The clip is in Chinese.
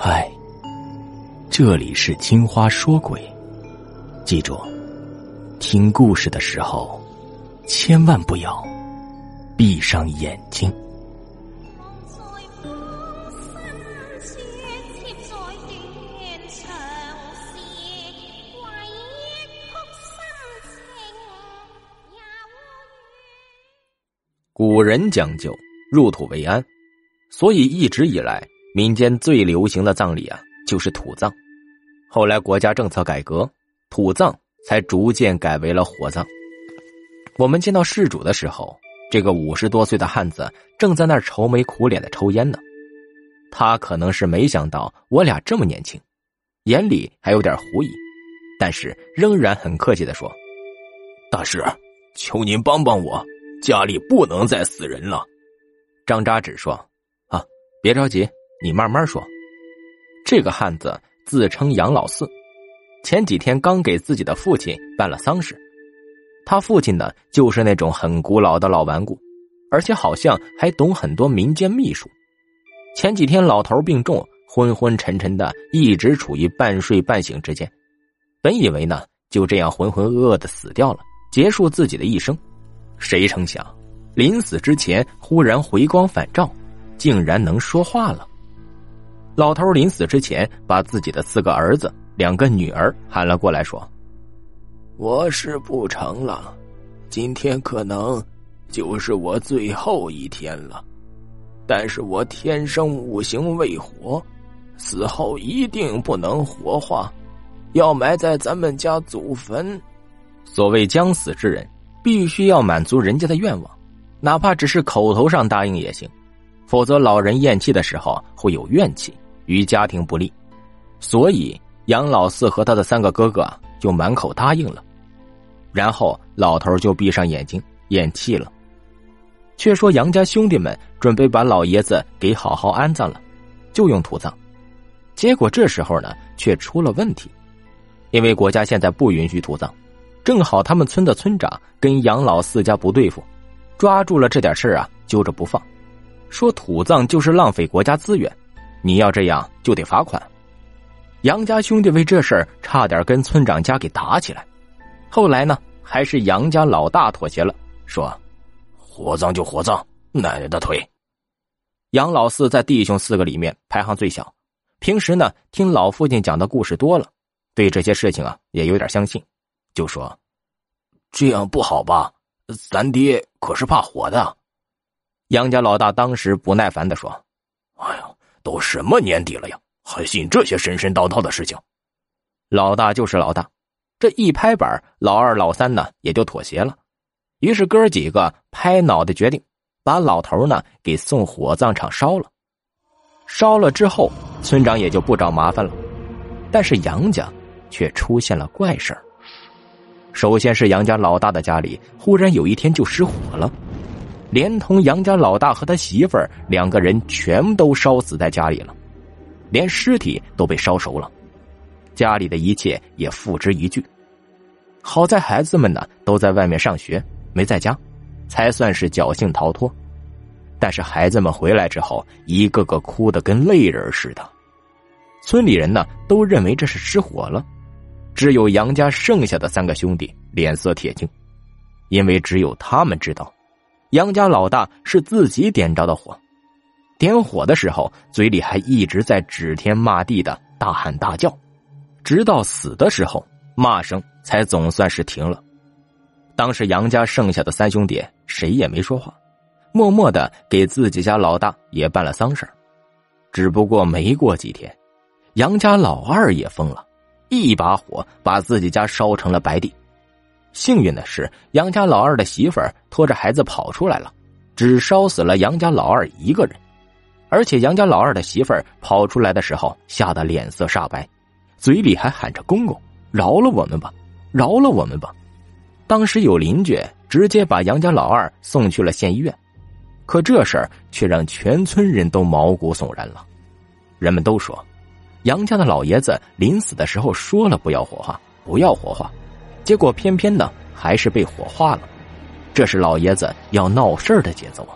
嗨，这里是青花说鬼，记住，听故事的时候千万不要闭上眼睛。古人讲究入土为安，所以一直以来。民间最流行的葬礼啊，就是土葬。后来国家政策改革，土葬才逐渐改为了火葬。我们见到事主的时候，这个五十多岁的汉子正在那儿愁眉苦脸的抽烟呢。他可能是没想到我俩这么年轻，眼里还有点狐疑，但是仍然很客气的说：“大师，求您帮帮我，家里不能再死人了。”张扎纸说：“啊，别着急。”你慢慢说，这个汉子自称杨老四，前几天刚给自己的父亲办了丧事。他父亲呢，就是那种很古老的老顽固，而且好像还懂很多民间秘术。前几天老头病重，昏昏沉沉的，一直处于半睡半醒之间。本以为呢，就这样浑浑噩噩的死掉了，结束自己的一生。谁成想，临死之前忽然回光返照，竟然能说话了。老头临死之前，把自己的四个儿子、两个女儿喊了过来，说：“我是不成了，今天可能就是我最后一天了。但是我天生五行未活，死后一定不能火化，要埋在咱们家祖坟。所谓将死之人，必须要满足人家的愿望，哪怕只是口头上答应也行，否则老人咽气的时候会有怨气。”与家庭不利，所以杨老四和他的三个哥哥就满口答应了。然后老头就闭上眼睛咽气了。却说杨家兄弟们准备把老爷子给好好安葬了，就用土葬。结果这时候呢，却出了问题，因为国家现在不允许土葬，正好他们村的村长跟杨老四家不对付，抓住了这点事啊，揪着不放，说土葬就是浪费国家资源。你要这样就得罚款。杨家兄弟为这事儿差点跟村长家给打起来，后来呢，还是杨家老大妥协了，说：“火葬就火葬，奶奶的腿。”杨老四在弟兄四个里面排行最小，平时呢听老父亲讲的故事多了，对这些事情啊也有点相信，就说：“这样不好吧？咱爹可是怕火的。”杨家老大当时不耐烦的说：“！”都什么年底了呀，还信这些神神叨叨的事情？老大就是老大，这一拍板，老二、老三呢也就妥协了。于是哥几个拍脑袋决定，把老头呢给送火葬场烧了。烧了之后，村长也就不找麻烦了。但是杨家却出现了怪事。首先是杨家老大的家里，忽然有一天就失火了。连同杨家老大和他媳妇儿两个人全都烧死在家里了，连尸体都被烧熟了，家里的一切也付之一炬。好在孩子们呢都在外面上学，没在家，才算是侥幸逃脱。但是孩子们回来之后，一个个哭得跟泪人似的。村里人呢都认为这是失火了，只有杨家剩下的三个兄弟脸色铁青，因为只有他们知道。杨家老大是自己点着的火，点火的时候嘴里还一直在指天骂地的大喊大叫，直到死的时候骂声才总算是停了。当时杨家剩下的三兄弟谁也没说话，默默的给自己家老大也办了丧事只不过没过几天，杨家老二也疯了，一把火把自己家烧成了白地。幸运的是，杨家老二的媳妇儿拖着孩子跑出来了，只烧死了杨家老二一个人。而且杨家老二的媳妇儿跑出来的时候，吓得脸色煞白，嘴里还喊着“公公，饶了我们吧，饶了我们吧”。当时有邻居直接把杨家老二送去了县医院，可这事儿却让全村人都毛骨悚然了。人们都说，杨家的老爷子临死的时候说了不要火化，不要火化。结果偏偏呢，还是被火化了，这是老爷子要闹事儿的节奏啊！